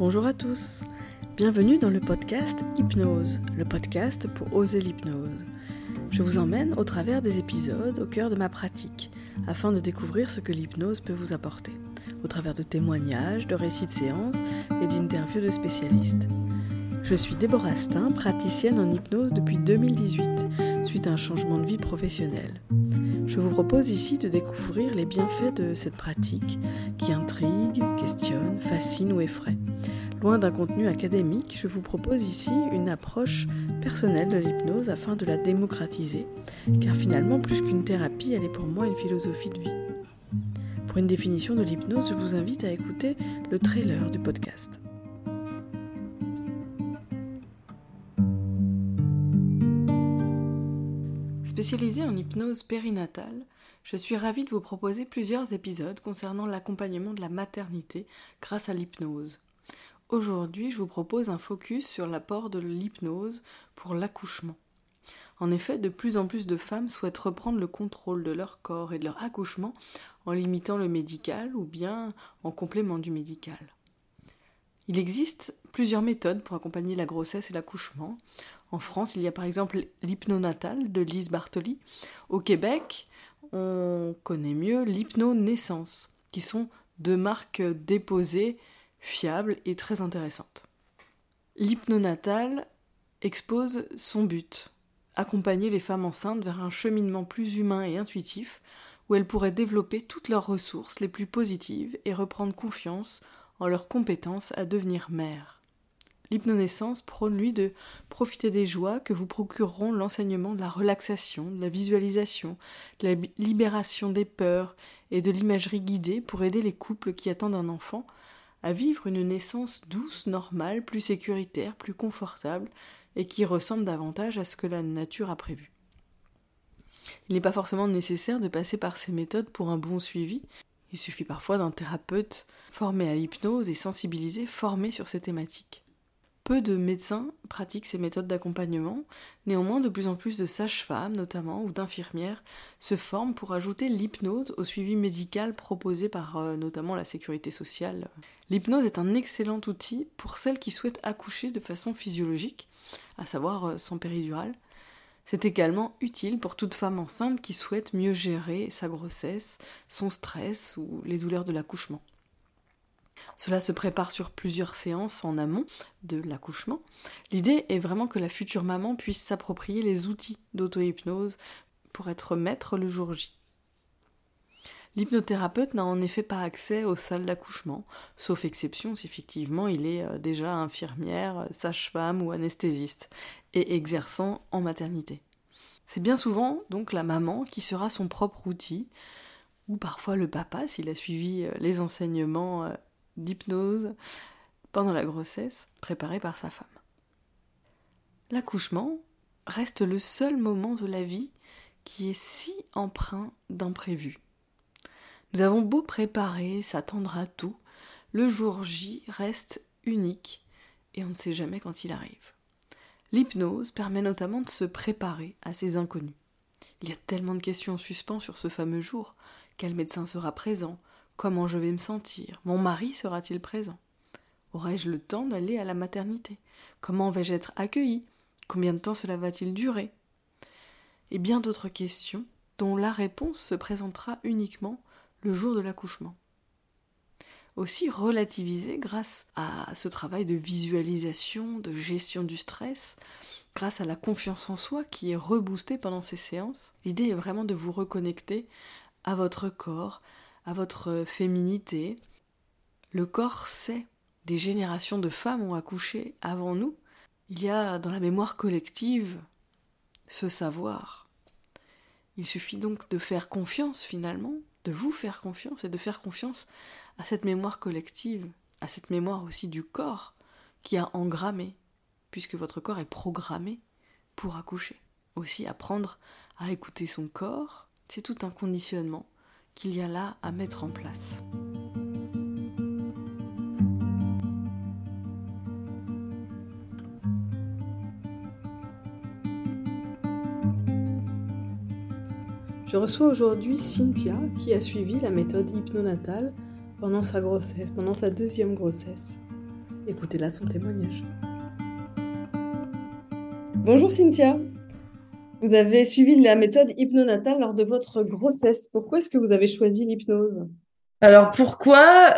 Bonjour à tous, bienvenue dans le podcast Hypnose, le podcast pour oser l'hypnose. Je vous emmène au travers des épisodes au cœur de ma pratique, afin de découvrir ce que l'hypnose peut vous apporter, au travers de témoignages, de récits de séances et d'interviews de spécialistes. Je suis Déborah Stein, praticienne en hypnose depuis 2018, suite à un changement de vie professionnelle. Je vous propose ici de découvrir les bienfaits de cette pratique qui intrigue, questionne, fascine ou effraie. Loin d'un contenu académique, je vous propose ici une approche personnelle de l'hypnose afin de la démocratiser, car finalement, plus qu'une thérapie, elle est pour moi une philosophie de vie. Pour une définition de l'hypnose, je vous invite à écouter le trailer du podcast. Spécialisée en hypnose périnatale, je suis ravie de vous proposer plusieurs épisodes concernant l'accompagnement de la maternité grâce à l'hypnose. Aujourd'hui, je vous propose un focus sur l'apport de l'hypnose pour l'accouchement. En effet, de plus en plus de femmes souhaitent reprendre le contrôle de leur corps et de leur accouchement en limitant le médical ou bien en complément du médical. Il existe plusieurs méthodes pour accompagner la grossesse et l'accouchement. En France, il y a par exemple l'hypnonatal de Lise Bartoli. Au Québec, on connaît mieux l'hypnonaissance, qui sont deux marques déposées, fiables et très intéressantes. L'hypnonatal expose son but, accompagner les femmes enceintes vers un cheminement plus humain et intuitif, où elles pourraient développer toutes leurs ressources les plus positives et reprendre confiance en leur compétence à devenir mère. L'hypnonaissance prône, lui, de profiter des joies que vous procureront l'enseignement de la relaxation, de la visualisation, de la libération des peurs et de l'imagerie guidée pour aider les couples qui attendent un enfant à vivre une naissance douce, normale, plus sécuritaire, plus confortable et qui ressemble davantage à ce que la nature a prévu. Il n'est pas forcément nécessaire de passer par ces méthodes pour un bon suivi. Il suffit parfois d'un thérapeute formé à l'hypnose et sensibilisé, formé sur ces thématiques. Peu de médecins pratiquent ces méthodes d'accompagnement, néanmoins de plus en plus de sages-femmes notamment ou d'infirmières se forment pour ajouter l'hypnose au suivi médical proposé par euh, notamment la sécurité sociale. L'hypnose est un excellent outil pour celles qui souhaitent accoucher de façon physiologique, à savoir euh, sans péridurale. C'est également utile pour toute femme enceinte qui souhaite mieux gérer sa grossesse, son stress ou les douleurs de l'accouchement. Cela se prépare sur plusieurs séances en amont de l'accouchement. L'idée est vraiment que la future maman puisse s'approprier les outils d'auto-hypnose pour être maître le jour J. L'hypnothérapeute n'a en effet pas accès aux salles d'accouchement, sauf exception si effectivement il est euh, déjà infirmière, sage-femme ou anesthésiste, et exerçant en maternité. C'est bien souvent donc la maman qui sera son propre outil, ou parfois le papa s'il a suivi euh, les enseignements euh, d'hypnose pendant la grossesse préparée par sa femme. L'accouchement reste le seul moment de la vie qui est si empreint d'imprévu. Nous avons beau préparer, s'attendre à tout, le jour J reste unique et on ne sait jamais quand il arrive. L'hypnose permet notamment de se préparer à ces inconnus. Il y a tellement de questions en suspens sur ce fameux jour. Quel médecin sera présent? Comment je vais me sentir? Mon mari sera-t-il présent? Aurai-je le temps d'aller à la maternité? Comment vais-je être accueillie? Combien de temps cela va-t-il durer? Et bien d'autres questions dont la réponse se présentera uniquement le jour de l'accouchement. Aussi relativiser grâce à ce travail de visualisation, de gestion du stress, grâce à la confiance en soi qui est reboostée pendant ces séances. L'idée est vraiment de vous reconnecter à votre corps, votre féminité. Le corps sait. Des générations de femmes ont accouché avant nous. Il y a dans la mémoire collective ce savoir. Il suffit donc de faire confiance finalement, de vous faire confiance et de faire confiance à cette mémoire collective, à cette mémoire aussi du corps qui a engrammé, puisque votre corps est programmé pour accoucher. Aussi apprendre à écouter son corps, c'est tout un conditionnement qu'il y a là à mettre en place. Je reçois aujourd'hui Cynthia qui a suivi la méthode hypnonatale pendant sa grossesse, pendant sa deuxième grossesse. Écoutez là son témoignage. Bonjour Cynthia. Vous avez suivi la méthode hypnonatale lors de votre grossesse. Pourquoi est-ce que vous avez choisi l'hypnose? Alors pourquoi?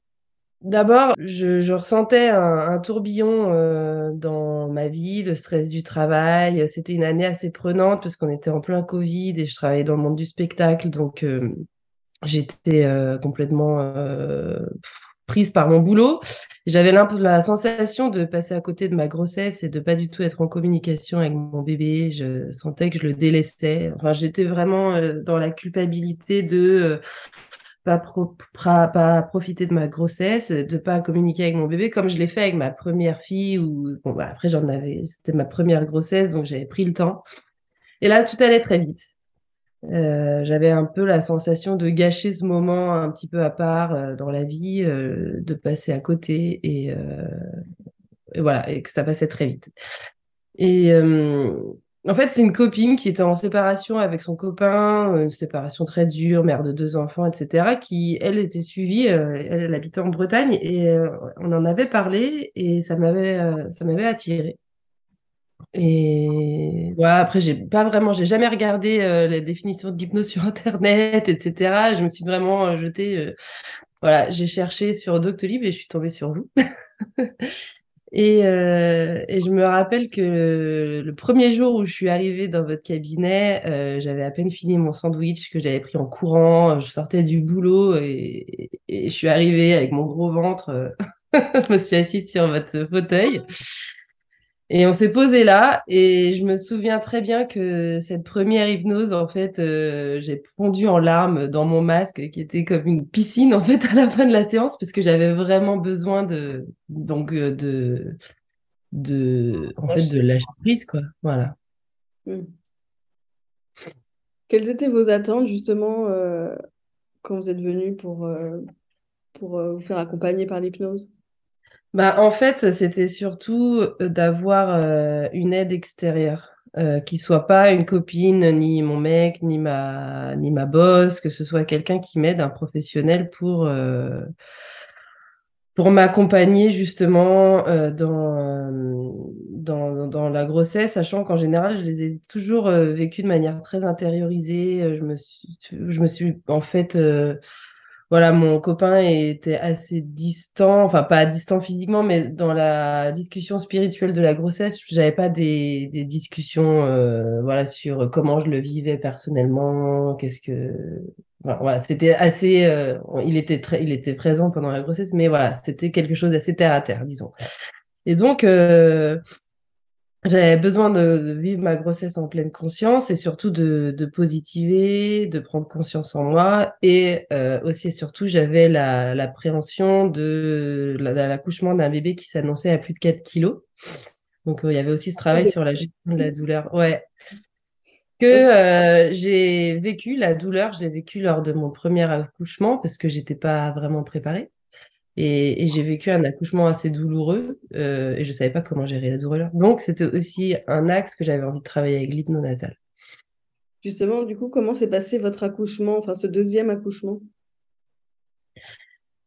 D'abord, je, ressentais un, tourbillon euh, dans ma vie, le stress du travail. C'était une année assez prenante parce qu'on était en plein Covid et je travaillais dans le monde du spectacle. Donc, euh, j'étais euh, complètement prise par mon boulot. J'avais la sensation de passer à côté de ma grossesse et de pas du tout être en communication avec mon bébé. Je sentais que je le délaissais. Enfin, j'étais vraiment dans la culpabilité de pas, pas profiter de ma grossesse, de pas communiquer avec mon bébé comme je l'ai fait avec ma première fille ou bon bah, après j'en avais c'était ma première grossesse donc j'avais pris le temps. Et là tout allait très vite. Euh, j'avais un peu la sensation de gâcher ce moment un petit peu à part euh, dans la vie, euh, de passer à côté et, et, voilà, et que ça passait très vite. Et en fait, c'est une copine qui était en séparation avec son copain, une séparation très dure, mère de deux enfants, etc., qui, elle, était suivie, euh, elle, habitait en Bretagne, et euh, on en avait parlé, et ça m'avait euh, ça m'avait attiré. Et voilà, après, j'ai pas vraiment, j'ai jamais regardé la définition de l'hypnose sur Internet, etc. Je me suis vraiment jetée, voilà, j'ai cherché sur Doctolib et je suis tombée sur vous. Et, euh, et, je me rappelle que le premier jour où je suis arrivée dans votre cabinet, euh, j'avais à peine fini mon sandwich que j'avais pris en courant. Je sortais du boulot et, et je suis arrivée avec mon gros ventre. je me suis assise sur votre fauteuil. Et on s'est posé là, et je me souviens très bien que cette première hypnose, en fait, euh, j'ai fondu en larmes dans mon masque, qui était comme une piscine, en fait, à la fin de la séance, parce que j'avais vraiment besoin de, donc, euh, de, de, en fait, de lâcher prise, quoi. Voilà. Hmm. Quelles étaient vos attentes, justement, euh, quand vous êtes venu pour, pour vous faire accompagner par l'hypnose? Bah, en fait, c'était surtout euh, d'avoir euh, une aide extérieure, euh, qui soit pas une copine, ni mon mec, ni ma, ni ma boss, que ce soit quelqu'un qui m'aide, un professionnel pour, euh, pour m'accompagner justement dans, dans, dans, la grossesse, sachant qu'en général, je les ai toujours vécues de manière très intériorisée. Je me suis, je me suis en fait voilà, mon copain était assez distant, enfin pas distant physiquement, mais dans la discussion spirituelle de la grossesse, j'avais pas des, des discussions euh, voilà sur comment je le vivais personnellement, qu'est-ce que voilà, c'était assez euh, il était très il était présent pendant la grossesse, mais voilà, c'était quelque chose d'assez terre à terre, disons. Et donc euh, j'avais besoin de, vivre ma grossesse en pleine conscience et surtout de, de positiver, de prendre conscience en moi. Et euh, aussi et surtout, j'avais l'appréhension de, l'accouchement d'un bébé qui s'annonçait à plus de 4 kilos. Donc, euh, il y avait aussi ce travail sur la gestion de la douleur. Ouais. Que euh, j'ai vécu, la douleur, je l'ai vécu lors de mon premier accouchement parce que j'étais pas vraiment préparée. Et, j'ai vécu un accouchement assez douloureux euh, et je ne savais pas comment gérer la douleur. Donc, c'était aussi un axe que j'avais envie de travailler avec l'hypnonatal. Justement, du coup, comment s'est passé votre accouchement, enfin ce deuxième accouchement?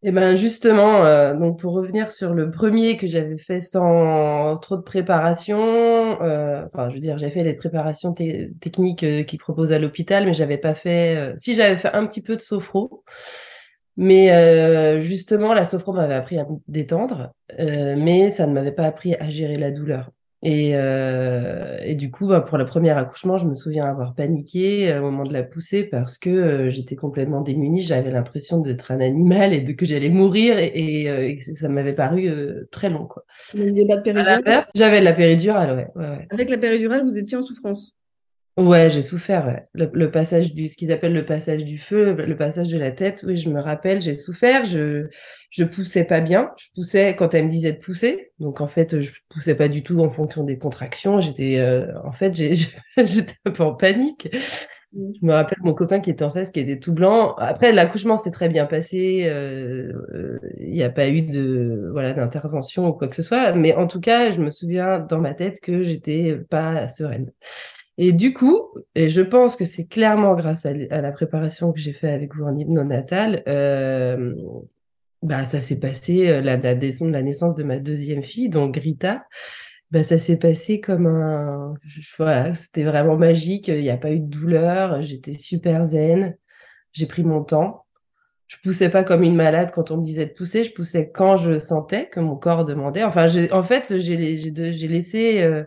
Eh bien, justement, euh, donc pour revenir sur le premier que j'avais fait sans trop de préparation, euh, enfin, je veux dire, j'ai fait les préparations techniques qu'ils proposent à l'hôpital, mais j'avais pas fait. si j'avais fait un petit peu de sophro, mais euh, justement, la sophro m'avait appris à me détendre, euh, mais ça ne m'avait pas appris à gérer la douleur. Et, euh, et du coup, bah, pour le premier accouchement, je me souviens avoir paniqué au moment de la poussée parce que j'étais complètement démunie. J'avais l'impression d'être un animal et de que j'allais mourir et, ça m'avait paru très long. Quoi. Vous de péridurale? J'avais de la péridurale, ouais, ouais. Avec la péridurale, vous étiez en souffrance? Ouais, j'ai souffert. Le, passage du, ce qu'ils appellent le passage du feu, le, passage de la tête. Oui, je me rappelle, j'ai souffert. Je, je poussais pas bien. Je poussais quand elle me disait de pousser. Donc en fait, je poussais pas du tout en fonction des contractions. J'étais, euh, en fait, j'étais un peu en panique. Mmh. Je me rappelle mon copain qui était en face, qui était tout blanc. Après, l'accouchement s'est très bien passé. Euh, euh, il n'y a pas eu de voilà d'intervention ou quoi que ce soit. Mais en tout cas, je me souviens dans ma tête que j'étais pas sereine. Et du coup, et je pense que c'est clairement grâce à, la préparation que j'ai fait avec vous en hypnonatal, euh, bah, ça s'est passé la, la, la naissance de ma deuxième fille, donc Rita. Bah, ça s'est passé comme un. Voilà, c'était vraiment magique. Il n'y a pas eu de douleur. J'étais super zen. J'ai pris mon temps. Je poussais pas comme une malade quand on me disait de pousser. Je poussais quand je sentais que mon corps demandait. Enfin, en fait, j'ai laissé euh,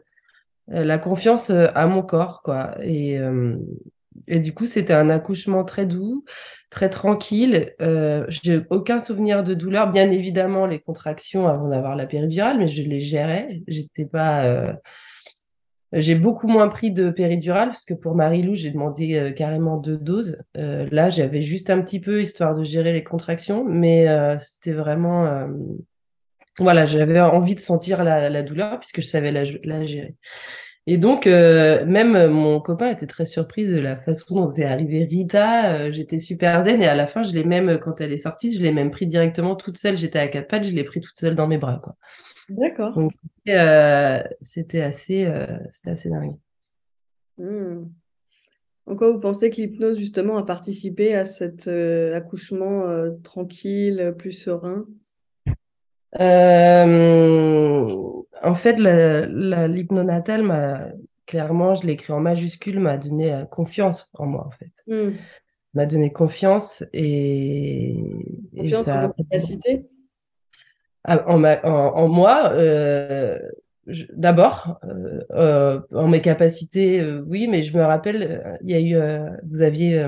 la confiance euh, à mon corps, quoi. Et, euh, et du coup, c'était un accouchement très doux, très tranquille. Euh, j'ai aucun souvenir de douleur. Bien évidemment, les contractions avant d'avoir la péridurale, mais je les gérais. J'étais pas. Euh, j'ai beaucoup moins pris de péridurale parce que pour Marilou, j'ai demandé euh, carrément deux doses. Euh, là, j'avais juste un petit peu histoire de gérer les contractions, mais c'était vraiment. Voilà, j'avais envie de sentir la, la, douleur puisque je savais la, la gérer. Et donc, euh, même euh, mon copain était très surpris de la façon dont c'est arrivé Rita. Euh, j'étais super zen et à la fin, je l'ai même, quand elle est sortie, je l'ai même pris directement toute seule. J'étais à quatre pattes, je l'ai pris toute seule dans mes bras, quoi. D'accord. Donc, c'était assez, c'était assez dingue. Hmm. En quoi vous pensez que l'hypnose, justement, a participé à cet accouchement tranquille, plus serein? En fait, l'hypnonatal m'a clairement, je l'ai écrit en majuscule, m'a donné euh, confiance en moi, en fait. Hmm. M'a donné confiance et. Confiance en capacité? Ah, en, en, moi, euh, d'abord, euh, en mes capacités, oui, mais je me rappelle, il y a eu, vous aviez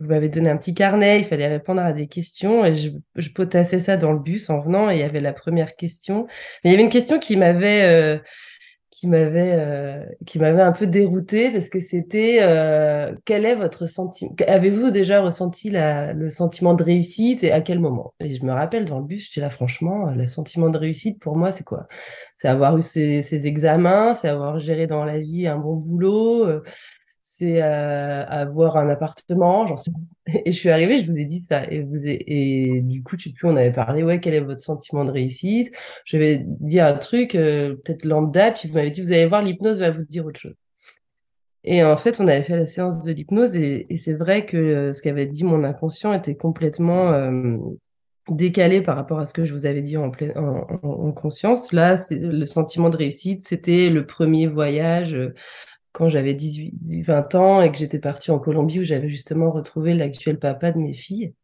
vous m'avez donné un petit carnet, il fallait répondre à des questions et je, je, potassais ça dans le bus en venant et il y avait la première question. Mais il y avait une question qui m'avait euh, qui m'avait euh, qui m'avait un peu dérouté parce que c'était euh, quel est votre sentiment Avez-vous déjà ressenti la, le sentiment de réussite et à quel moment? Et je me rappelle dans le bus, j'étais là franchement, le sentiment de réussite pour moi c'est quoi? C'est avoir eu ces, ces examens, c'est avoir géré dans la vie un bon boulot euh, avoir un appartement, sais. Et je suis arrivée, je vous ai dit ça. Et, vous et du coup, tu on avait parlé, ouais, quel est votre sentiment de réussite? Je vais dire un truc, euh, peut-être lambda, puis vous m'avez dit, vous allez voir, l'hypnose va vous dire autre chose. Et en fait, on avait fait la séance de l'hypnose et, c'est vrai que euh, ce qu'avait dit mon inconscient était complètement décalé par rapport à ce que je vous avais dit en, en conscience. Là, le sentiment de réussite, c'était le premier voyage quand j'avais 18, 20 ans et que j'étais partie en Colombie où j'avais justement retrouvé l'actuel papa de mes filles.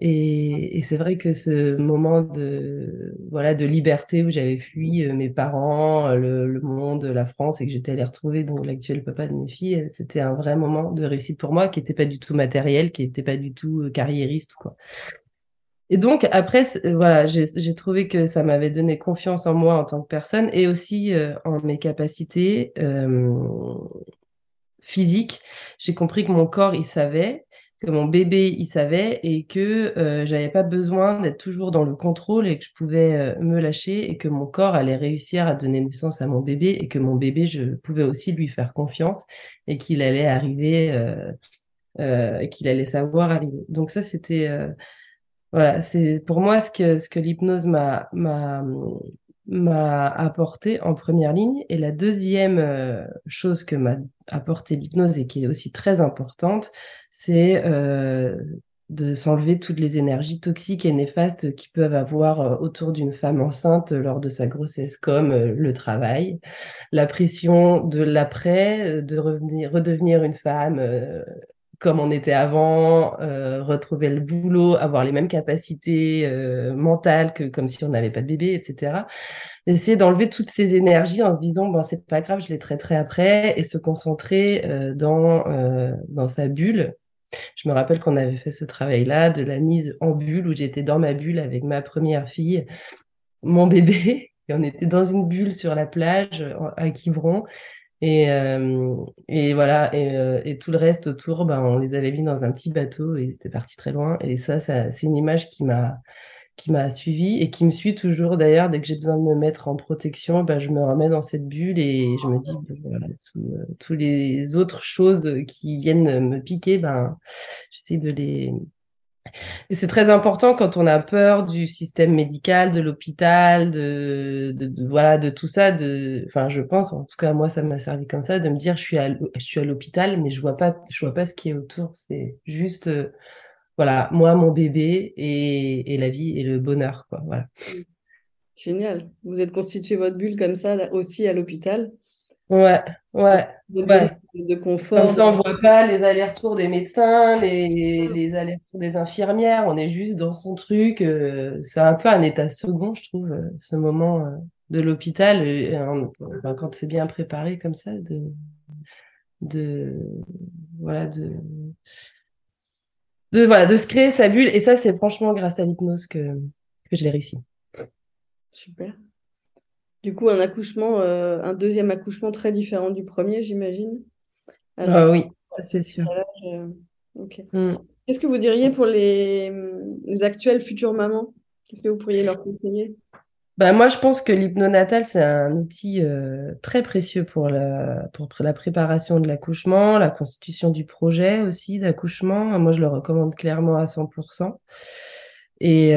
Et, c'est vrai que ce moment de, voilà, de liberté où j'avais fui euh, mes parents, le, le, monde, la France et que j'étais allée retrouver donc l'actuel papa de mes filles, c'était un vrai moment de réussite pour moi qui n'était pas du tout matériel, qui n'était pas du tout euh, carriériste. Quoi. Et donc, après, euh, voilà, j'ai trouvé que ça m'avait donné confiance en moi en tant que personne et aussi euh, en mes capacités euh, physiques. J'ai compris que mon corps, il savait, que mon bébé, il savait et que euh, j'avais pas besoin d'être toujours dans le contrôle et que je pouvais me lâcher et que mon corps allait réussir à donner naissance à mon bébé et que mon bébé, je pouvais aussi lui faire confiance et qu'il allait arriver, qu'il allait savoir arriver. Donc ça, c'était voilà, c'est pour moi ce que, ce que l'hypnose m'a, m'a, m'a apporté en première ligne. Et la deuxième euh, chose que m'a apporté l'hypnose et qui est aussi très importante, c'est euh, de s'enlever toutes les énergies toxiques et néfastes qui peuvent avoir euh, autour d'une femme enceinte lors de sa grossesse, comme le travail, la pression de l'après, de revenir, redevenir une femme comme on était avant, euh, retrouver le boulot, avoir les mêmes capacités euh, mentales que comme si on n'avait pas de bébé, etc. Essayer d'enlever toutes ces énergies en se disant bon c'est pas grave, je les traiterai après et se concentrer euh, dans dans sa bulle. Je me rappelle qu'on avait fait ce travail-là de la mise en bulle où j'étais dans ma bulle avec ma première fille, mon bébé, et on était dans une bulle sur la plage à Quiberon et, euh, et voilà, et, euh, et, tout le reste autour, ben, on les avait mis dans un petit bateau et ils étaient partis très loin. Et ça, ça c'est une image qui m'a qui m'a suivi et qui me suit toujours d'ailleurs. Dès que j'ai besoin de me mettre en protection, ben, je me remets dans cette bulle et je me dis, ben, voilà, euh, tous les autres choses qui viennent me piquer, ben, j'essaie de les, c'est très important quand on a peur du système médical, de l'hôpital, de, voilà, de tout ça. Enfin, je pense, en tout cas, moi, ça m'a servi comme ça, de me dire, je suis à, l'hôpital, mais je vois pas, je vois pas ce qui est autour. C'est juste, euh, voilà, moi, mon bébé et, la vie et le bonheur, quoi. Voilà. Génial. Vous êtes constitué votre bulle comme ça aussi à l'hôpital. Ouais, ouais. De confort. Comme ça, on ne voit pas les allers-retours des médecins, les, les allers-retours des infirmières. On est juste dans son truc. Euh, c'est un peu un état second, je trouve, euh, ce moment euh, de l'hôpital. quand c'est bien préparé comme ça, de, de, voilà, de, de, voilà, de se créer sa bulle. Et ça, c'est franchement grâce à l'hypnose que, que je l'ai réussi. Super. Du coup, un accouchement, euh, un deuxième accouchement très différent du premier, j'imagine. Ah oui, c'est sûr. Euh, mm. Qu'est-ce que vous diriez pour les, actuelles futures mamans? Qu'est-ce que vous pourriez leur conseiller? Bah, moi, je pense que l'hypnonatal, c'est un outil euh, très précieux pour la, pour la préparation de l'accouchement, la constitution du projet aussi d'accouchement. Moi, je le recommande clairement à 100%. Et,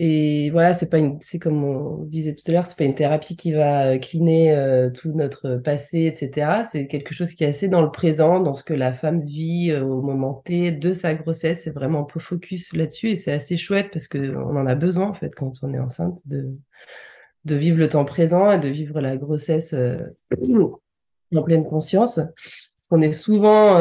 et voilà, c'est pas une, c'est comme on disait tout à l'heure, c'est pas une thérapie qui va euh, cleaner euh, tout notre passé, etc. C'est quelque chose qui est assez dans le présent, dans ce que la femme vit euh, au moment T de sa grossesse. C'est vraiment un peu focus là-dessus et c'est assez chouette parce que on en a besoin en fait quand on est enceinte de de vivre le temps présent et de vivre la grossesse en pleine conscience. Parce qu'on est souvent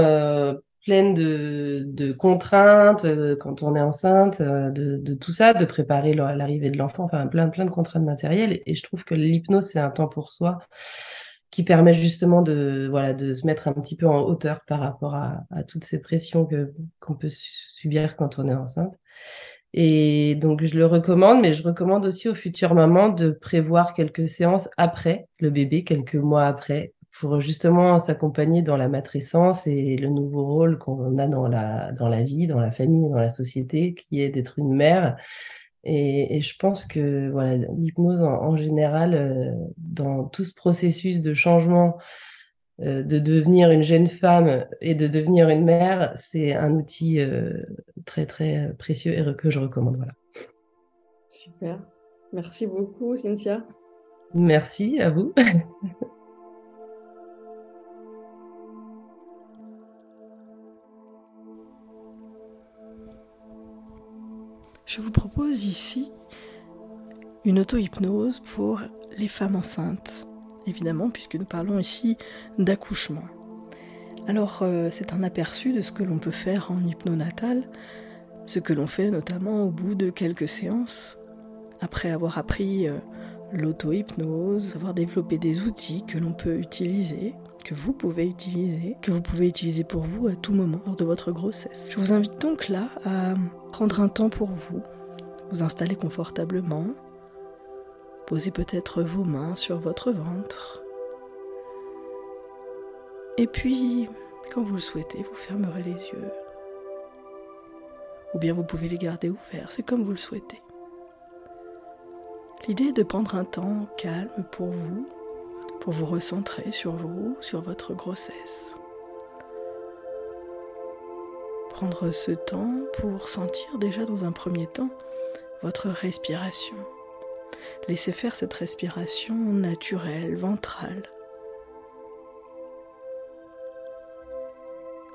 pleine de, contraintes euh, quand on est enceinte, euh, de, tout ça, de préparer l'arrivée de l'enfant, enfin plein, plein de contraintes matérielles. Et je trouve que l'hypnose, c'est un temps pour soi qui permet justement de, voilà, de se mettre un petit peu en hauteur par rapport à, toutes ces pressions que, qu'on peut subir quand on est enceinte. Et donc, je le recommande, mais je recommande aussi aux futures mamans de prévoir quelques séances après le bébé, quelques mois après, pour justement s'accompagner dans la matrescence et le nouveau rôle qu'on a dans la, dans la vie, dans la famille, dans la société, qui est d'être une mère. Et, je pense que voilà, l'hypnose en, général, euh, dans tout ce processus de changement, euh, de devenir une jeune femme et de devenir une mère, c'est un outil euh, très très précieux et que je recommande. Voilà. Super. Merci beaucoup, Cynthia. Merci à vous. Je vous propose ici une auto-hypnose pour les femmes enceintes, évidemment, puisque nous parlons ici d'accouchement. Alors, euh, c'est un aperçu de ce que l'on peut faire en hypnonatal, ce que l'on fait notamment au bout de quelques séances, après avoir appris euh, l'auto-hypnose, avoir développé des outils que l'on peut utiliser, que vous pouvez utiliser, que vous pouvez utiliser pour vous à tout moment lors de votre grossesse. Je vous invite donc là à prendre un temps pour vous, vous installer confortablement, poser peut-être vos mains sur votre ventre. Et puis, quand vous le souhaitez, vous fermerez les yeux. Ou bien vous pouvez les garder ouverts, c'est comme vous le souhaitez. L'idée est de prendre un temps calme pour vous, pour vous recentrer sur vous, sur votre grossesse prendre ce temps pour sentir déjà dans un premier temps votre respiration. Laissez faire cette respiration naturelle, ventrale.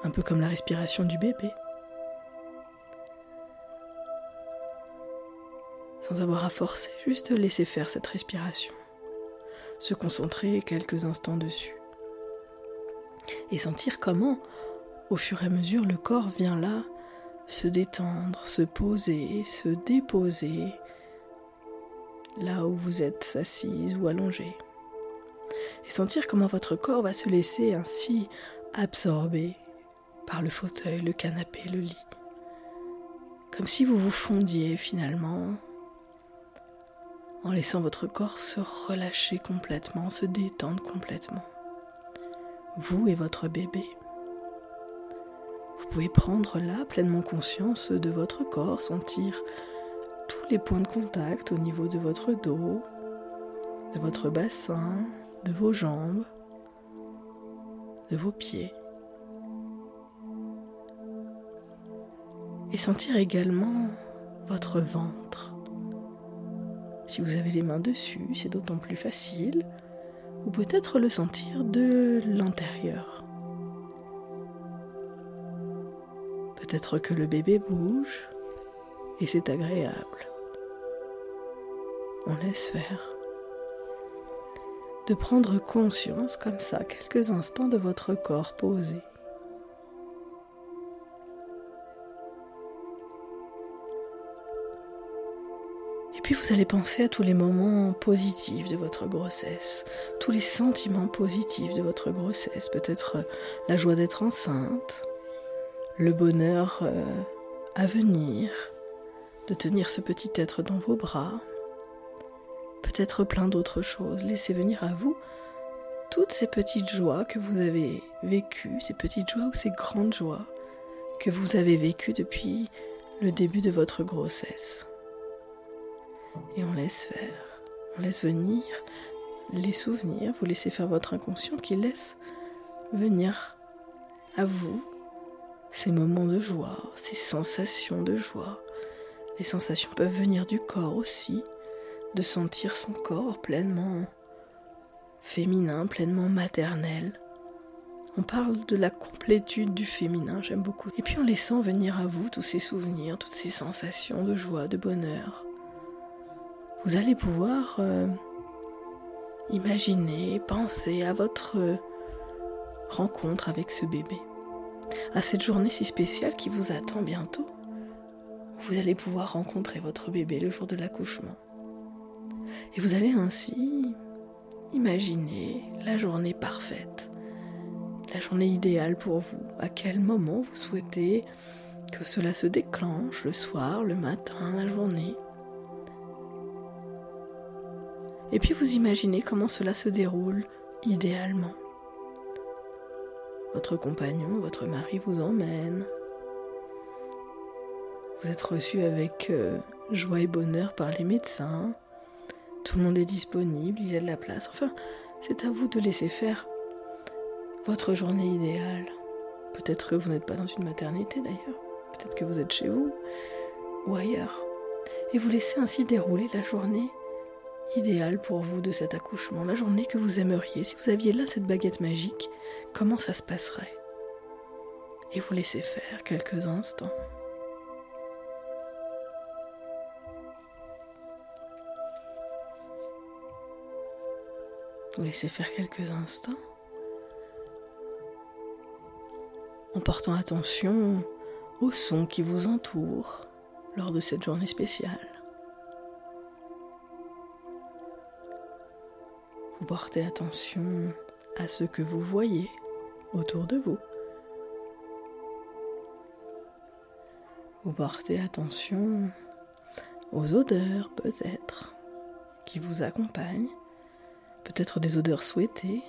Un peu comme la respiration du bébé. Sans avoir à forcer, juste laisser faire cette respiration. Se concentrer quelques instants dessus. Et sentir comment au fur et à mesure, le corps vient là se détendre, se poser, se déposer là où vous êtes assise ou allongée. Et sentir comment votre corps va se laisser ainsi absorber par le fauteuil, le canapé, le lit. Comme si vous vous fondiez finalement en laissant votre corps se relâcher complètement, se détendre complètement. Vous et votre bébé. Vous pouvez prendre là pleinement conscience de votre corps, sentir tous les points de contact au niveau de votre dos, de votre bassin, de vos jambes, de vos pieds. Et sentir également votre ventre. Si vous avez les mains dessus, c'est d'autant plus facile. Ou peut-être le sentir de l'intérieur. Peut-être que le bébé bouge et c'est agréable. On laisse faire. De prendre conscience comme ça quelques instants de votre corps posé. Puis vous allez penser à tous les moments positifs de votre grossesse, tous les sentiments positifs de votre grossesse, peut-être la joie d'être enceinte, le bonheur euh, à venir, de tenir ce petit être dans vos bras, peut-être plein d'autres choses. Laissez venir à vous toutes ces petites joies que vous avez vécues, ces petites joies ou ces grandes joies que vous avez vécues depuis le début de votre grossesse. Et on laisse faire, on laisse venir les souvenirs, vous laissez faire votre inconscient qui laisse venir à vous ces moments de joie, ces sensations de joie. Les sensations peuvent venir du corps aussi, de sentir son corps pleinement féminin, pleinement maternel. On parle de la complétude du féminin, j'aime beaucoup. Et puis en laissant venir à vous tous ces souvenirs, toutes ces sensations de joie, de bonheur, vous allez pouvoir euh, imaginer, penser à votre rencontre avec ce bébé à cette journée si spéciale qui vous attend bientôt. Vous allez pouvoir rencontrer votre bébé le jour de l'accouchement. Et vous allez ainsi imaginer la journée parfaite, la journée idéale pour vous, à quel moment vous souhaitez que cela se déclenche, le soir, le matin, la journée? Et puis vous imaginez comment cela se déroule idéalement. Votre compagnon, votre mari vous emmène. Vous êtes reçu avec euh, joie et bonheur par les médecins. Tout le monde est disponible, il y a de la place. Enfin, c'est à vous de laisser faire votre journée idéale. Peut-être que vous n'êtes pas dans une maternité d'ailleurs. Peut-être que vous êtes chez vous ou ailleurs. Et vous laissez ainsi dérouler la journée idéal pour vous de cet accouchement, la journée que vous aimeriez, si vous aviez là cette baguette magique, comment ça se passerait? Et vous laissez faire quelques instants. Vous laissez faire quelques instants en portant attention aux sons qui vous entourent lors de cette journée spéciale. Vous portez attention à ce que vous voyez autour de vous. Vous portez attention aux odeurs peut-être qui vous accompagnent, peut-être des odeurs souhaitées.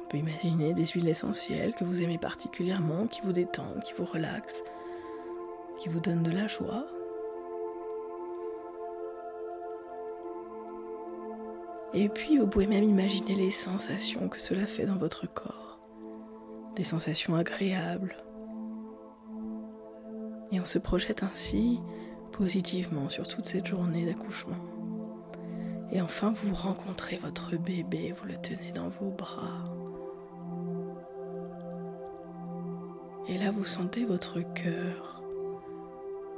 On peut imaginer des huiles essentielles que vous aimez particulièrement, qui vous détendent, qui vous relaxent, qui vous donnent de la joie. Et puis vous pouvez même imaginer les sensations que cela fait dans votre corps. Des sensations agréables. Et on se projette ainsi positivement sur toute cette journée d'accouchement. Et enfin, vous rencontrez votre bébé, vous le tenez dans vos bras. Et là, vous sentez votre cœur.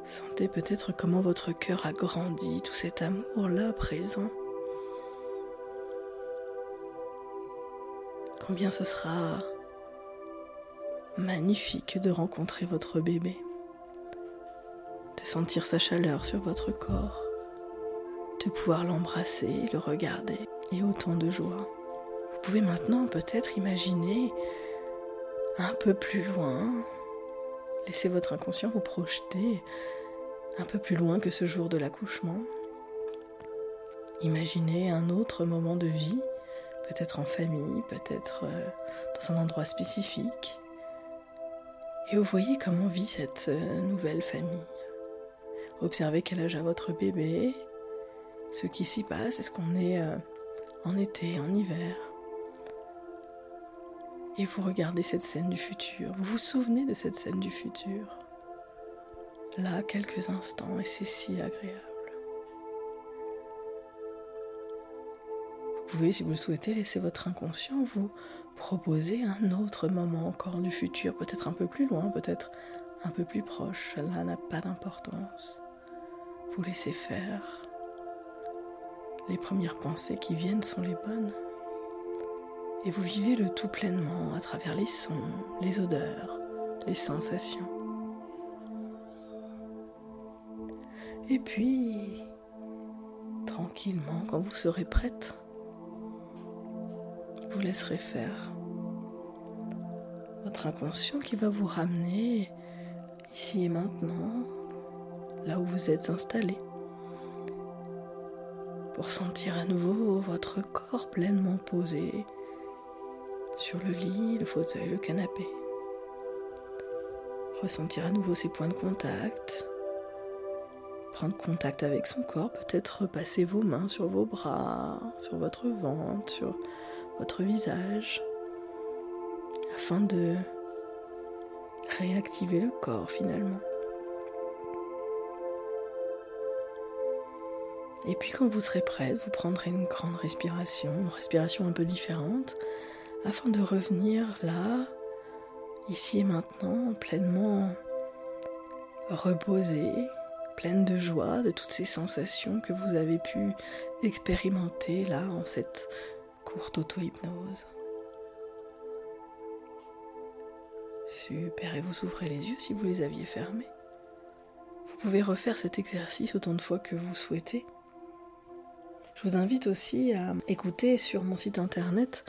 Sentez peut-être comment votre cœur a grandi, tout cet amour-là présent. Combien ce sera magnifique de rencontrer votre bébé, de sentir sa chaleur sur votre corps, de pouvoir l'embrasser, le regarder, et autant de joie. Vous pouvez maintenant peut-être imaginer un peu plus loin, laisser votre inconscient vous projeter un peu plus loin que ce jour de l'accouchement. Imaginez un autre moment de vie peut-être en famille, peut-être euh, dans un endroit spécifique. Et vous voyez comment vit cette euh, nouvelle famille. Observez quel âge a votre bébé, ce qui s'y passe, est-ce qu'on est euh, en été, en hiver. Et vous regardez cette scène du futur, vous vous souvenez de cette scène du futur? Là, quelques instants, et c'est si agréable. Pouvez, si vous le souhaitez, laisser votre inconscient vous proposer un autre moment encore du futur, peut-être un peu plus loin, peut-être un peu plus proche. Cela n'a pas d'importance. Vous laissez faire. Les premières pensées qui viennent sont les bonnes. Et vous vivez le tout pleinement à travers les sons, les odeurs, les sensations. Et puis, tranquillement, quand vous serez prête, vous laisserez faire votre inconscient qui va vous ramener ici et maintenant, là où vous êtes installé, pour sentir à nouveau votre corps pleinement posé sur le lit, le fauteuil, le canapé. Ressentir à nouveau ses points de contact, prendre contact avec son corps, peut-être repasser vos mains sur vos bras, sur votre ventre, votre visage, afin de réactiver le corps finalement. Et puis quand vous serez prête, vous prendrez une grande respiration, une respiration un peu différente, afin de revenir là, ici et maintenant, pleinement reposée, pleine de joie, de toutes ces sensations que vous avez pu expérimenter là en cette courte auto-hypnose. Super, et vous ouvrez les yeux si vous les aviez fermés. Vous pouvez refaire cet exercice autant de fois que vous souhaitez. Je vous invite aussi à écouter sur mon site internet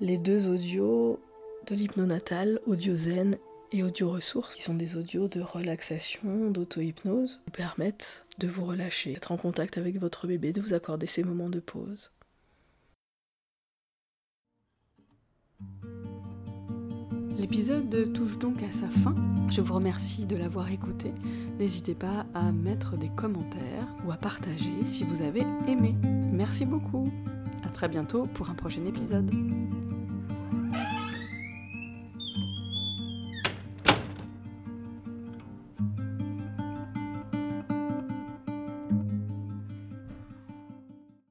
les deux audios de l'hypnonatal, audio zen et audio ressources, qui sont des audios de relaxation, d'auto-hypnose, vous permettent de vous relâcher, d'être en contact avec votre bébé, de vous accorder ces moments de pause. L'épisode touche donc à sa fin. Je vous remercie de l'avoir écouté. N'hésitez pas à mettre des commentaires ou à partager si vous avez aimé. Merci beaucoup. À très bientôt pour un prochain épisode.